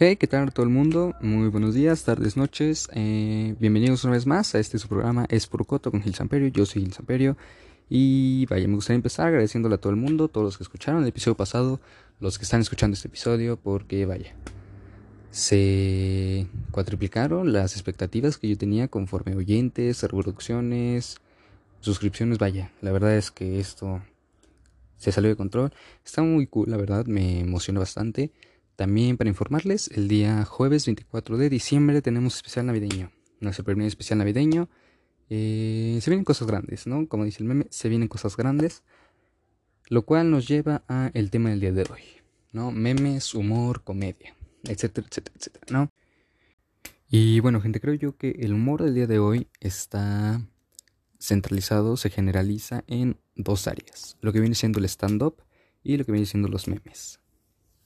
Hey, ¿qué tal todo el mundo? Muy buenos días, tardes, noches. Eh, bienvenidos una vez más a este su programa Es Coto con Gil Samperio. Yo soy Gil Samperio. Y vaya, me gustaría empezar agradeciéndole a todo el mundo, todos los que escucharon el episodio pasado, los que están escuchando este episodio, porque vaya, se cuatriplicaron las expectativas que yo tenía conforme oyentes, reproducciones, suscripciones. Vaya, la verdad es que esto se salió de control. Está muy cool, la verdad, me emociona bastante. También para informarles, el día jueves 24 de diciembre tenemos especial navideño. Nuestro primer especial navideño. Eh, se vienen cosas grandes, ¿no? Como dice el meme, se vienen cosas grandes. Lo cual nos lleva a el tema del día de hoy, ¿no? Memes, humor, comedia, etcétera, etcétera, etcétera, ¿no? Y bueno, gente, creo yo que el humor del día de hoy está centralizado, se generaliza en dos áreas. Lo que viene siendo el stand-up y lo que viene siendo los memes.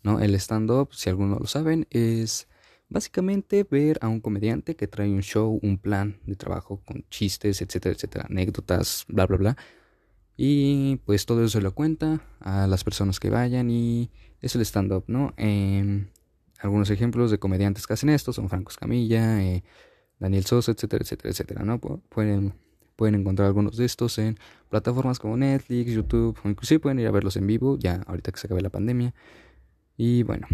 ¿No? El stand-up, si algunos lo saben, es básicamente ver a un comediante que trae un show, un plan de trabajo con chistes, etcétera, etcétera, anécdotas, bla, bla, bla. Y pues todo eso se lo cuenta a las personas que vayan y es el stand-up, ¿no? Em, algunos ejemplos de comediantes que hacen esto son Franco Escamilla, eh, Daniel Sosa, etcétera, etcétera, etcétera, ¿no? Pueden, pueden encontrar algunos de estos en plataformas como Netflix, YouTube, inclusive pueden ir a verlos en vivo, ya ahorita que se acabe la pandemia. Y bueno,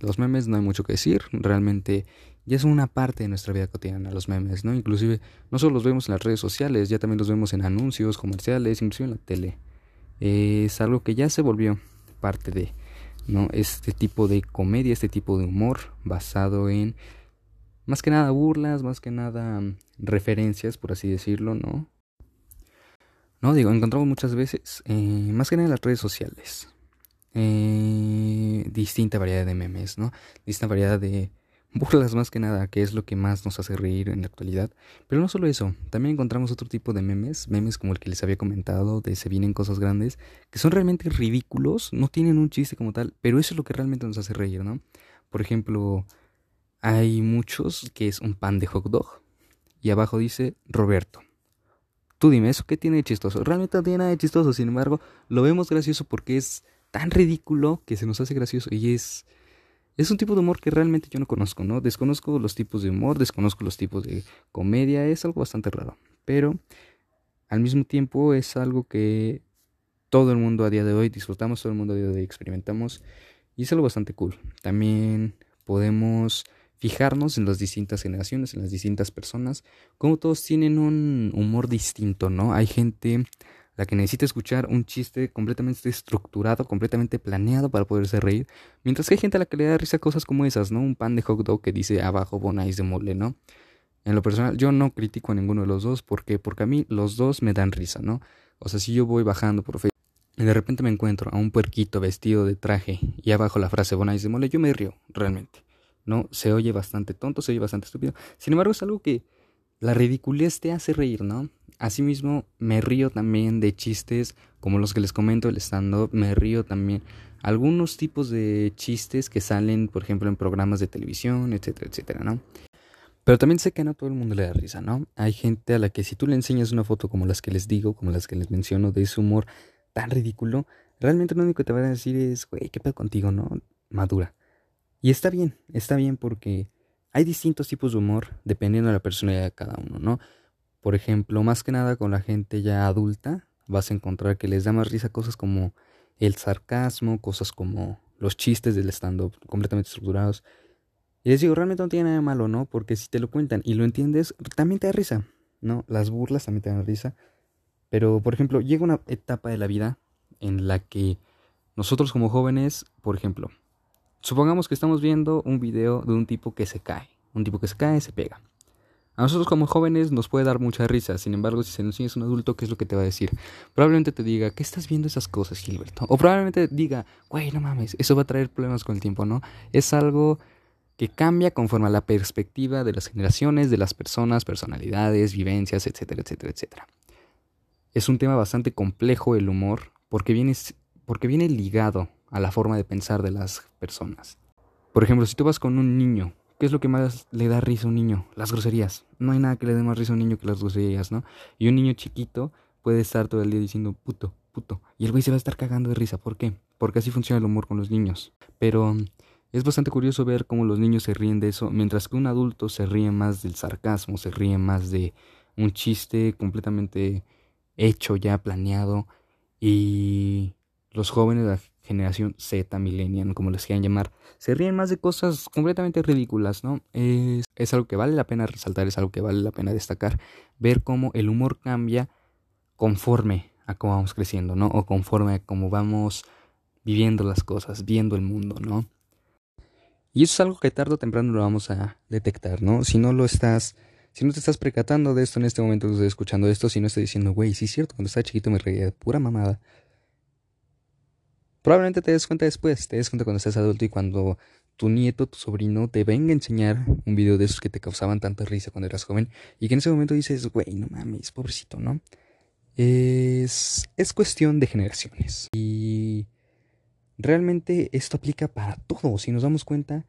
los memes no hay mucho que decir, realmente ya es una parte de nuestra vida cotidiana los memes, ¿no? Inclusive no solo los vemos en las redes sociales, ya también los vemos en anuncios, comerciales, inclusive en la tele. Es algo que ya se volvió parte de, ¿no? Este tipo de comedia, este tipo de humor basado en más que nada burlas, más que nada referencias, por así decirlo, ¿no? No, digo, encontramos muchas veces, eh, más que nada en las redes sociales, eh, distinta variedad de memes, ¿no? Distinta variedad de burlas más que nada, que es lo que más nos hace reír en la actualidad. Pero no solo eso, también encontramos otro tipo de memes, memes como el que les había comentado, de se vienen cosas grandes, que son realmente ridículos, no tienen un chiste como tal, pero eso es lo que realmente nos hace reír, ¿no? Por ejemplo, hay muchos que es un pan de hot dog y abajo dice Roberto. Tú dime, ¿eso qué tiene de chistoso? Realmente no tiene nada de chistoso, sin embargo, lo vemos gracioso porque es tan ridículo que se nos hace gracioso y es es un tipo de humor que realmente yo no conozco, ¿no? Desconozco los tipos de humor, desconozco los tipos de comedia, es algo bastante raro, pero al mismo tiempo es algo que todo el mundo a día de hoy disfrutamos, todo el mundo a día de hoy experimentamos y es algo bastante cool. También podemos fijarnos en las distintas generaciones, en las distintas personas, como todos tienen un humor distinto, ¿no? Hay gente la que necesita escuchar un chiste completamente estructurado, completamente planeado para poderse reír, mientras que hay gente a la que le da risa cosas como esas, ¿no? Un pan de hot dog que dice abajo bonais de mole, ¿no? En lo personal, yo no critico a ninguno de los dos, porque Porque a mí los dos me dan risa, ¿no? O sea, si yo voy bajando por Facebook y de repente me encuentro a un puerquito vestido de traje y abajo la frase bonais de mole, yo me río, realmente. ¿No? Se oye bastante tonto, se oye bastante estúpido. Sin embargo, es algo que la ridiculez te hace reír, ¿no? Asimismo, me río también de chistes como los que les comento el stand-up, me río también algunos tipos de chistes que salen, por ejemplo, en programas de televisión, etcétera, etcétera, ¿no? Pero también sé que no todo el mundo le da risa, ¿no? Hay gente a la que si tú le enseñas una foto como las que les digo, como las que les menciono, de ese humor tan ridículo, realmente lo único que te van a decir es, güey, ¿qué pedo contigo, no? Madura. Y está bien, está bien porque hay distintos tipos de humor dependiendo de la personalidad de cada uno, ¿no? Por ejemplo, más que nada con la gente ya adulta, vas a encontrar que les da más risa cosas como el sarcasmo, cosas como los chistes del stand-up completamente estructurados. Y les digo, realmente no tiene nada de malo, ¿no? Porque si te lo cuentan y lo entiendes, también te da risa, ¿no? Las burlas también te dan risa. Pero, por ejemplo, llega una etapa de la vida en la que nosotros como jóvenes, por ejemplo, supongamos que estamos viendo un video de un tipo que se cae. Un tipo que se cae, se pega. A nosotros como jóvenes nos puede dar mucha risa, sin embargo, si se nos enseñas un adulto, ¿qué es lo que te va a decir? Probablemente te diga, ¿qué estás viendo esas cosas, Gilberto? O probablemente diga, güey, no mames, eso va a traer problemas con el tiempo, ¿no? Es algo que cambia conforme a la perspectiva de las generaciones, de las personas, personalidades, vivencias, etcétera, etcétera, etcétera. Es un tema bastante complejo el humor, porque viene, porque viene ligado a la forma de pensar de las personas. Por ejemplo, si tú vas con un niño ¿Qué es lo que más le da risa a un niño? Las groserías. No hay nada que le dé más risa a un niño que las groserías, ¿no? Y un niño chiquito puede estar todo el día diciendo puto, puto. Y el güey se va a estar cagando de risa. ¿Por qué? Porque así funciona el humor con los niños. Pero Es bastante curioso ver cómo los niños se ríen de eso, mientras que un adulto se ríe más del sarcasmo, se ríe más de un chiste completamente hecho, ya planeado, y los jóvenes generación Z, millennial, como les quieran llamar, se ríen más de cosas completamente ridículas, ¿no? Es, algo que vale la pena resaltar, es algo que vale la pena destacar, ver cómo el humor cambia conforme a cómo vamos creciendo, ¿no? O conforme a cómo vamos viviendo las cosas, viendo el mundo, ¿no? Y eso es algo que tarde o temprano lo vamos a detectar, ¿no? Si no lo estás, si no te estás percatando de esto en este momento estoy escuchando esto, si no estoy diciendo, güey, sí es cierto, cuando estaba chiquito me reía de pura mamada. Probablemente te des cuenta después, te des cuenta cuando estás adulto y cuando tu nieto, tu sobrino te venga a enseñar un video de esos que te causaban tanta risa cuando eras joven y que en ese momento dices, güey, no mames, pobrecito, ¿no? Es, es cuestión de generaciones. Y realmente esto aplica para todo. Si nos damos cuenta,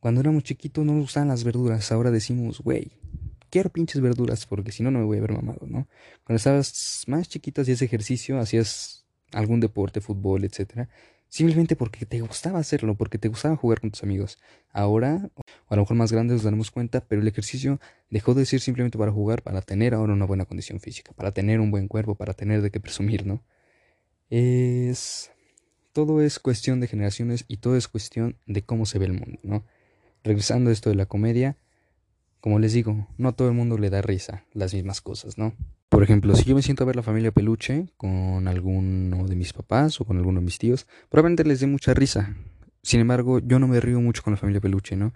cuando éramos chiquitos no nos las verduras. Ahora decimos, güey, quiero pinches verduras porque si no, no me voy a ver mamado, ¿no? Cuando estabas más chiquito hacías ejercicio, hacías algún deporte, fútbol, etcétera, simplemente porque te gustaba hacerlo, porque te gustaba jugar con tus amigos. Ahora, o a lo mejor más grandes nos daremos cuenta, pero el ejercicio dejó de ser simplemente para jugar, para tener ahora una buena condición física, para tener un buen cuerpo, para tener de qué presumir, ¿no? Es todo es cuestión de generaciones y todo es cuestión de cómo se ve el mundo, ¿no? Regresando a esto de la comedia, como les digo, no a todo el mundo le da risa las mismas cosas, ¿no? Por ejemplo, si yo me siento a ver la familia peluche con alguno de mis papás o con alguno de mis tíos, probablemente les dé mucha risa. Sin embargo, yo no me río mucho con la familia peluche, ¿no?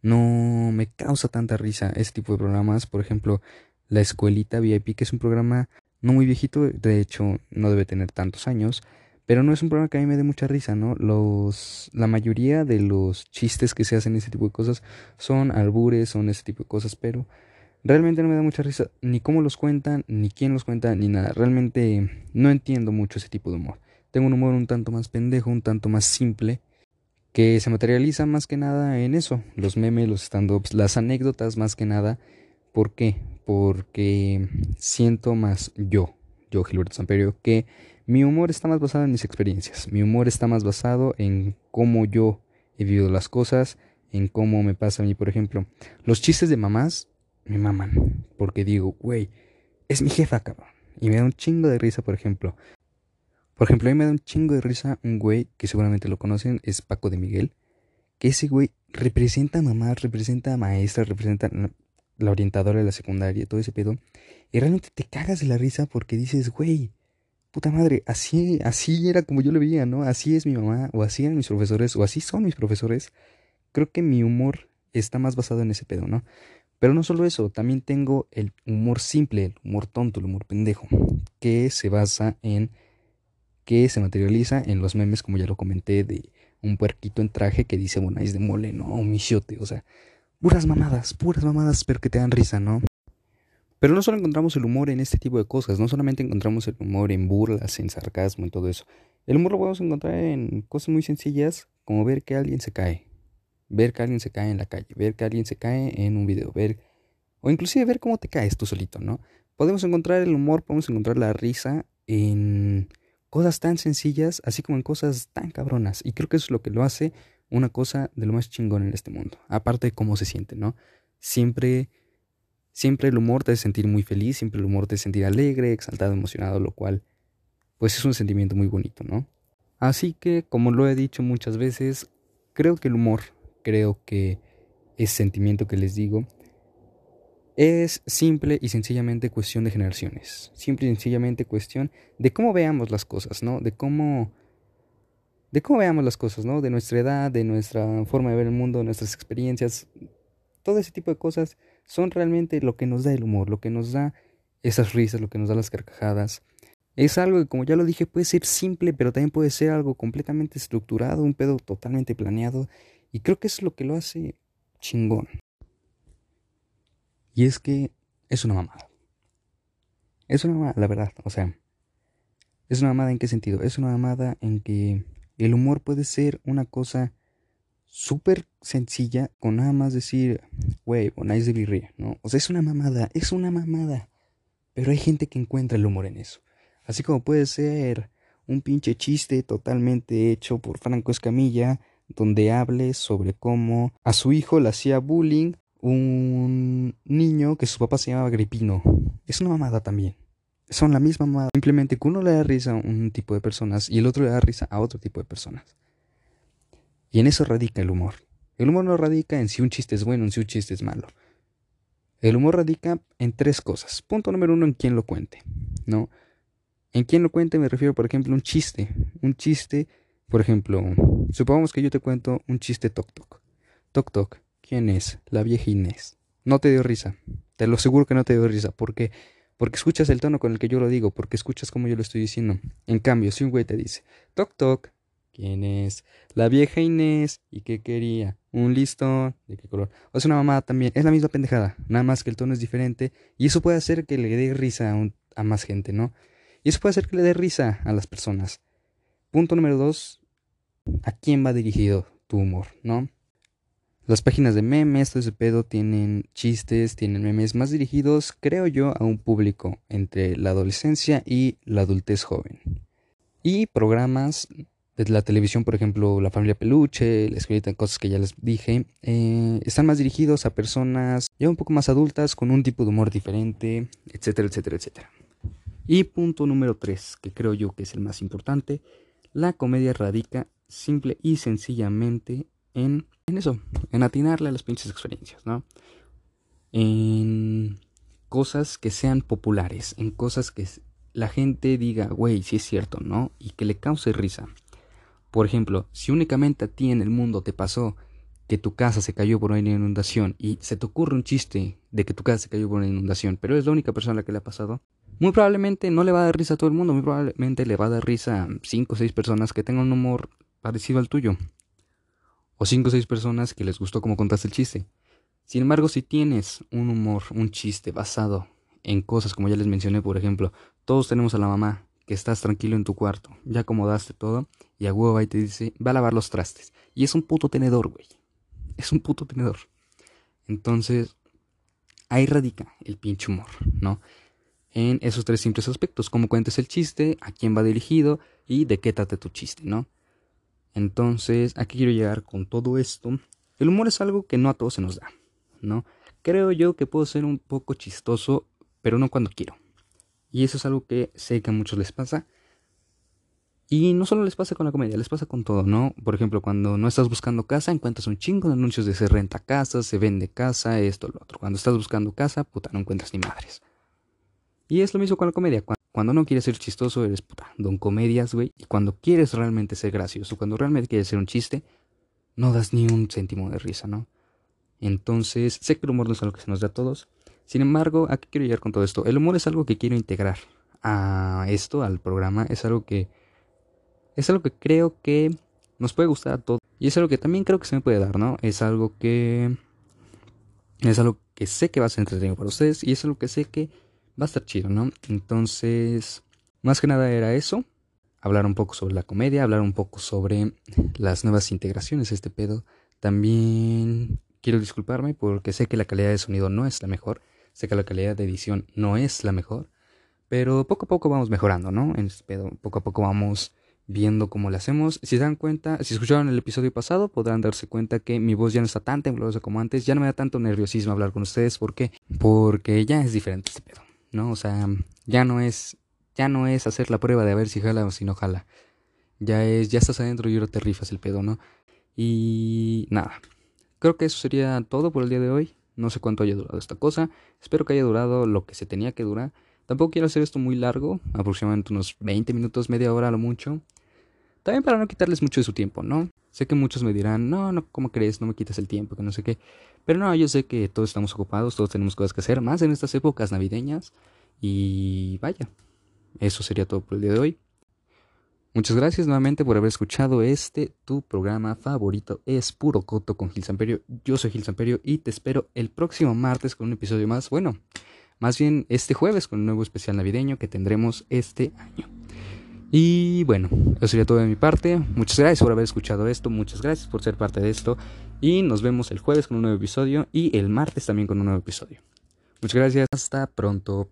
No me causa tanta risa ese tipo de programas. Por ejemplo, La Escuelita VIP, que es un programa no muy viejito, de hecho no debe tener tantos años, pero no es un programa que a mí me dé mucha risa, ¿no? Los, la mayoría de los chistes que se hacen ese tipo de cosas son albures, son ese tipo de cosas, pero realmente no me da mucha risa ni cómo los cuentan, ni quién los cuenta, ni nada. Realmente no entiendo mucho ese tipo de humor. Tengo un humor un tanto más pendejo, un tanto más simple, que se materializa más que nada en eso, los memes, los stand-ups, las anécdotas más que nada. ¿Por qué? Porque siento más yo, yo Gilberto Samperio, que mi humor está más basado en mis experiencias. Mi humor está más basado en cómo yo he vivido las cosas, en cómo me pasa a mí, por ejemplo. Los chistes de mamás me maman. Porque digo, güey, es mi jefa, cabrón. Y me da un chingo de risa, por ejemplo. Por ejemplo, a mí me da un chingo de risa un güey que seguramente lo conocen, es Paco de Miguel. Que ese güey representa a mamás, representa a maestras, representa la orientadora de la secundaria, todo ese pedo. Y realmente te cagas de la risa porque dices, güey, puta madre, así, así era como yo lo veía, ¿no? Así es mi mamá, o así eran mis profesores, o así son mis profesores. Creo que mi humor está más basado en ese pedo, ¿no? Pero no solo eso, también tengo el humor simple, el humor tonto, el humor pendejo, que se basa en, que se materializa en los memes, como ya lo comenté, de un puerquito en traje que dice Bonais de mole, ¿no? Un misiote, o sea, puras mamadas, puras mamadas, pero que te dan risa, ¿no? Pero no solo encontramos el humor en este tipo de cosas, no solamente encontramos el humor en burlas, en sarcasmo, en todo eso. El humor lo podemos encontrar en cosas muy sencillas, como ver que alguien se cae, ver que alguien se cae en la calle, ver que alguien se cae en un video, ver o inclusive ver cómo te caes tú solito, ¿no? Podemos encontrar el humor, podemos encontrar la risa en cosas tan sencillas, así como en cosas tan cabronas. Y creo que eso es lo que lo hace una cosa de lo más chingón en este mundo. Aparte de cómo se siente, ¿no? Siempre Siempre el humor te hace sentir muy feliz, siempre el humor te hace sentir alegre, exaltado, emocionado, lo cual pues es un sentimiento muy bonito, ¿no? Así que, como lo he dicho muchas veces, creo que el humor, creo que ese sentimiento que les digo, es simple y sencillamente cuestión de generaciones. Simple y sencillamente cuestión de cómo veamos las cosas, ¿no? De cómo de cómo veamos las cosas, ¿no? De nuestra edad, de nuestra forma de ver el mundo, de nuestras experiencias, todo ese tipo de cosas son realmente lo que nos da el humor, lo que nos da esas risas, lo que nos da las carcajadas. Es algo que, como ya lo dije, puede ser simple, pero también puede ser algo completamente estructurado, un pedo totalmente planeado. Y creo que es lo que lo hace chingón. Y es que es una mamada. Es una mamada, la verdad. O sea, es una mamada en qué sentido? Es una mamada en que el humor puede ser una cosa súper sencilla con nada más decir, güey, ponáis de birria, ¿no? O sea, es una mamada, es una mamada. Pero hay gente que encuentra el humor en eso. Así como puede ser un pinche chiste totalmente hecho por Franco Escamilla donde hable sobre cómo a su hijo le hacía bullying un niño que su papá se llamaba Gripino. Es una mamada también. Son la misma mamada. Simplemente que uno le da risa a un tipo de personas y el otro le da risa a otro tipo de personas. Y en eso radica el humor. El humor no radica en si un chiste es bueno o en si un chiste es malo. El humor radica en tres cosas. Punto número uno, en quién lo cuente. ¿No? En quién lo cuente me refiero, por ejemplo, a un chiste. Un chiste, por ejemplo, supongamos que yo te cuento un chiste toc toc. Toc toc. ¿Quién es? La vieja Inés. No te dio risa. Te lo aseguro que no te dio risa. ¿Por qué? Porque escuchas el tono con el que yo lo digo, porque escuchas como yo lo estoy diciendo. En cambio, si un güey te dice, toc toc, ¿quién es? La vieja Inés. ¿Y qué quería? Un listón. ¿De qué color? O sea, una mamada también. Es la misma pendejada. Nada más que el tono es diferente. Y eso puede hacer que le dé risa a, a más gente, ¿no? Y eso puede hacer que le dé risa a las personas. Punto número dos. ¿A quién va dirigido tu humor, no? Las páginas de memes, todo ese pedo, tienen chistes, tienen memes más dirigidos, creo yo, a un público entre la adolescencia y la adultez joven. Y programas de la televisión, por ejemplo, La Familia Peluche, La Escuelita, cosas que ya les dije, eh, están más dirigidos a personas ya un poco más adultas, con un tipo de humor diferente, etcétera, etcétera, etcétera. Y punto número 3, que creo yo que es el más importante, la comedia radica simple y sencillamente en en eso, en atinarle a las pinches experiencias, ¿no? En cosas que sean populares, en cosas que la gente diga, güey, sí es cierto, ¿no? Y que le cause risa. Por ejemplo, si únicamente a ti en el mundo te pasó que tu casa se cayó por una inundación y se te ocurre un chiste de que tu casa se cayó por una inundación, pero es la única persona a la que le ha pasado, muy probablemente no le va a dar risa a todo el mundo, muy probablemente le va a dar risa a 5 o 6 personas que tengan un humor parecido al tuyo o cinco o seis personas que les gustó cómo contaste el chiste. Sin embargo, si tienes un humor, un chiste basado en cosas como ya les mencioné, por ejemplo, todos tenemos a la mamá estás tranquilo en tu cuarto, ya acomodaste todo y a huevo ahí te dice, va a lavar los trastes. Y es un puto tenedor, güey. Es un puto tenedor. Entonces, ahí radica el pinche humor, ¿no? En esos tres simples aspectos, cómo cuentes el chiste, a quién va dirigido y de qué trate tu chiste, ¿no? Entonces, aquí quiero llegar con todo esto. El humor es algo que no a todos se nos da, ¿no? Creo yo que puedo ser un poco chistoso, pero no cuando quiero. Y eso es algo que sé que a muchos les pasa. Y no solo les pasa con la comedia, les pasa con todo, ¿no? Por ejemplo, cuando no estás buscando casa, encuentras un chingo de anuncios de se renta casa, se vende casa, esto, lo otro. Cuando estás buscando casa, puta, no encuentras ni madres. Y es lo mismo con la comedia. Cuando no quieres ser chistoso, eres puta, don comedias, güey. Y cuando quieres realmente ser gracioso, cuando realmente quieres ser un chiste, no das ni un céntimo de risa, ¿no? Entonces, sé que el humor no es algo que se nos da a todos. Sin embargo, ¿a qué quiero llegar con todo esto? El humor es algo que quiero integrar a esto, al programa. Es algo que. Es algo que creo que nos puede gustar a todos. Y es algo que también creo que se me puede dar, ¿no? Es algo que. Es algo que sé que va a ser entretenido para ustedes. Y es algo que sé que va a estar chido, ¿no? Entonces, más que nada era eso, hablar un poco sobre la comedia, hablar un poco sobre las nuevas integraciones este pedo. También quiero disculparme porque sé que la calidad de sonido no es la mejor, sé que la calidad de edición no es la mejor, pero poco a poco vamos mejorando, ¿no? Este poco a poco vamos viendo cómo le hacemos. Si se dan cuenta, si escucharon el episodio pasado, podrán darse cuenta que mi voz ya no está tan temblorosa como antes, ya no me da tanto nerviosismo hablar con ustedes, ¿por qué? Porque ya es diferente este pedo. ¿no? O sea, ya no es, ya no es hacer la prueba de a ver si jala o si no jala. Ya es, ya estás adentro y ahora te rifas el pedo, ¿no? Y nada. Creo que eso sería todo por el día de hoy. No sé cuánto haya durado esta cosa. Espero que haya durado lo que se tenía que durar. Tampoco quiero hacer esto muy largo, aproximadamente unos 20 minutos, media hora a lo mucho. También para no quitarles mucho de su tiempo, ¿no? Sé que muchos me dirán, no, no, ¿cómo crees? No me quites el tiempo, que no sé qué. Pero no, yo sé que todos estamos ocupados, todos tenemos cosas que hacer, más en estas épocas navideñas. Y vaya, eso sería todo por el día de hoy. Muchas gracias nuevamente por haber escuchado este, tu programa favorito es Puro Coto con Gil Samperio. Yo soy Gil Samperio y te espero el próximo martes con un episodio más. Bueno, más bien este jueves con un nuevo especial navideño que tendremos este año. Y bueno, eso sería todo de mi parte. Muchas gracias por haber escuchado esto, muchas gracias por ser parte de esto. Y nos vemos el jueves con un nuevo episodio y el martes también con un nuevo episodio. Muchas gracias, hasta pronto.